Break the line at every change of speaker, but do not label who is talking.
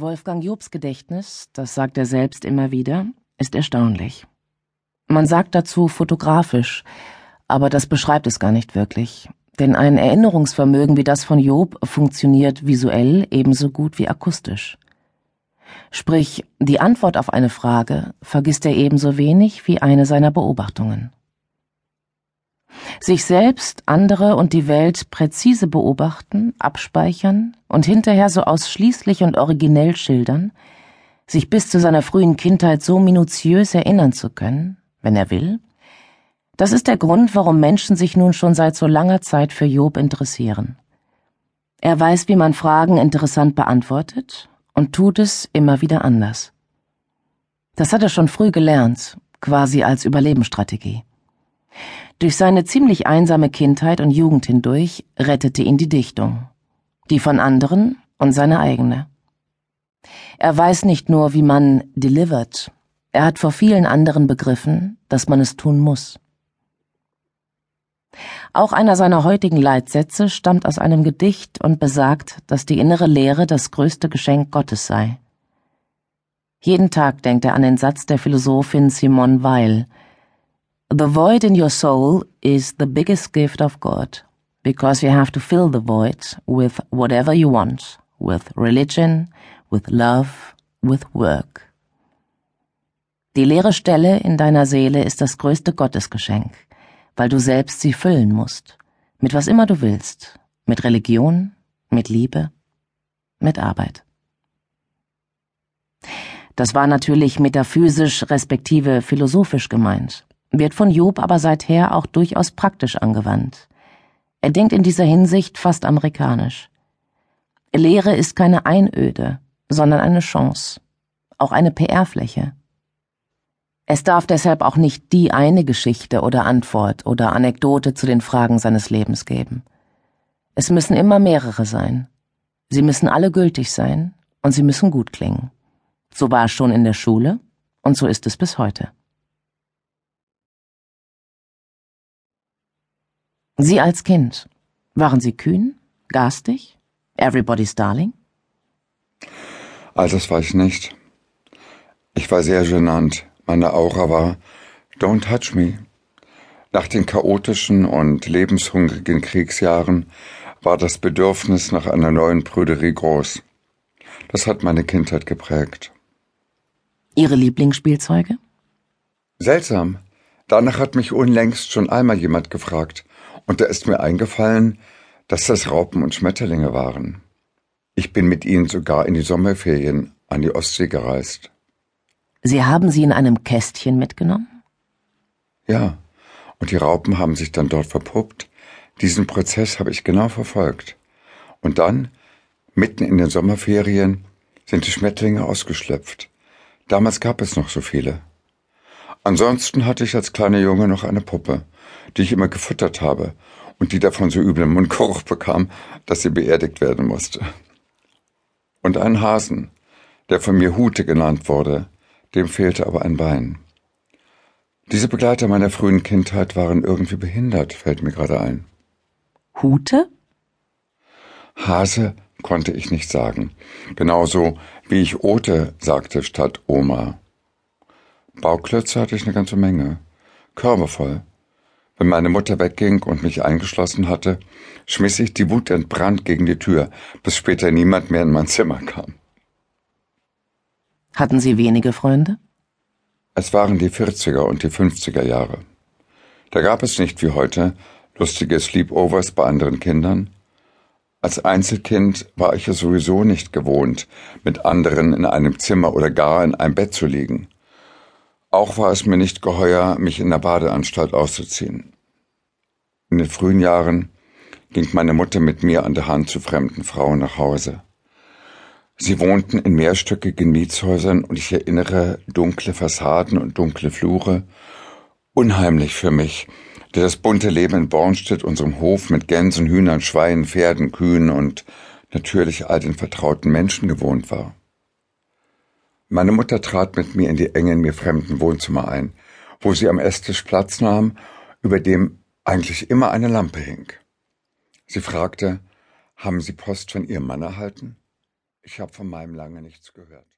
Wolfgang Jobs Gedächtnis, das sagt er selbst immer wieder, ist erstaunlich. Man sagt dazu fotografisch, aber das beschreibt es gar nicht wirklich, denn ein Erinnerungsvermögen wie das von Job funktioniert visuell ebenso gut wie akustisch. Sprich, die Antwort auf eine Frage vergisst er ebenso wenig wie eine seiner Beobachtungen. Sich selbst, andere und die Welt präzise beobachten, abspeichern und hinterher so ausschließlich und originell schildern, sich bis zu seiner frühen Kindheit so minutiös erinnern zu können, wenn er will, das ist der Grund, warum Menschen sich nun schon seit so langer Zeit für Job interessieren. Er weiß, wie man Fragen interessant beantwortet und tut es immer wieder anders. Das hat er schon früh gelernt, quasi als Überlebensstrategie. Durch seine ziemlich einsame Kindheit und Jugend hindurch rettete ihn die Dichtung, die von anderen und seine eigene. Er weiß nicht nur, wie man delivered, er hat vor vielen anderen begriffen, dass man es tun muss. Auch einer seiner heutigen Leitsätze stammt aus einem Gedicht und besagt, dass die innere Lehre das größte Geschenk Gottes sei. Jeden Tag denkt er an den Satz der Philosophin Simone Weil, The void in your soul is the biggest gift of God, because you have to fill the void with whatever you want, with religion, with love, with work. Die leere Stelle in deiner Seele ist das größte Gottesgeschenk, weil du selbst sie füllen musst, mit was immer du willst, mit Religion, mit Liebe, mit Arbeit. Das war natürlich metaphysisch respektive philosophisch gemeint wird von Job aber seither auch durchaus praktisch angewandt. Er denkt in dieser Hinsicht fast amerikanisch. Lehre ist keine Einöde, sondern eine Chance, auch eine PR-Fläche. Es darf deshalb auch nicht die eine Geschichte oder Antwort oder Anekdote zu den Fragen seines Lebens geben. Es müssen immer mehrere sein. Sie müssen alle gültig sein und sie müssen gut klingen. So war es schon in der Schule und so ist es bis heute. Sie als Kind, waren Sie kühn, garstig, everybody's darling?
All das war ich nicht. Ich war sehr genannt. Meine Aura war Don't touch me. Nach den chaotischen und lebenshungrigen Kriegsjahren war das Bedürfnis nach einer neuen Prüderie groß. Das hat meine Kindheit geprägt.
Ihre Lieblingsspielzeuge?
Seltsam. Danach hat mich unlängst schon einmal jemand gefragt, und da ist mir eingefallen, dass das Raupen und Schmetterlinge waren. Ich bin mit ihnen sogar in die Sommerferien an die Ostsee gereist.
Sie haben sie in einem Kästchen mitgenommen?
Ja, und die Raupen haben sich dann dort verpuppt. Diesen Prozess habe ich genau verfolgt. Und dann, mitten in den Sommerferien, sind die Schmetterlinge ausgeschlüpft. Damals gab es noch so viele. Ansonsten hatte ich als kleiner Junge noch eine Puppe, die ich immer gefüttert habe und die davon so üblen Mundgeruch bekam, dass sie beerdigt werden musste. Und einen Hasen, der von mir Hute genannt wurde, dem fehlte aber ein Bein. Diese Begleiter meiner frühen Kindheit waren irgendwie behindert, fällt mir gerade ein.
Hute?
Hase konnte ich nicht sagen, genauso wie ich Ote sagte statt Oma. Bauklötze hatte ich eine ganze Menge, Körbe voll. Wenn meine Mutter wegging und mich eingeschlossen hatte, schmiss ich die Wut entbrannt gegen die Tür, bis später niemand mehr in mein Zimmer kam.
Hatten Sie wenige Freunde?
Es waren die 40er und die 50er Jahre. Da gab es nicht wie heute lustige Sleepovers bei anderen Kindern. Als Einzelkind war ich es sowieso nicht gewohnt, mit anderen in einem Zimmer oder gar in einem Bett zu liegen. Auch war es mir nicht geheuer, mich in der Badeanstalt auszuziehen. In den frühen Jahren ging meine Mutter mit mir an der Hand zu fremden Frauen nach Hause. Sie wohnten in mehrstöckigen Mietshäusern und ich erinnere dunkle Fassaden und dunkle Flure. Unheimlich für mich, der das bunte Leben in Bornstedt, unserem Hof mit Gänsen, Hühnern, Schweinen, Pferden, Kühen und natürlich all den vertrauten Menschen gewohnt war. Meine Mutter trat mit mir in die engen, mir fremden Wohnzimmer ein, wo sie am Esstisch Platz nahm, über dem eigentlich immer eine Lampe hing. Sie fragte, haben Sie Post von Ihrem Mann erhalten? Ich habe von meinem lange nichts gehört.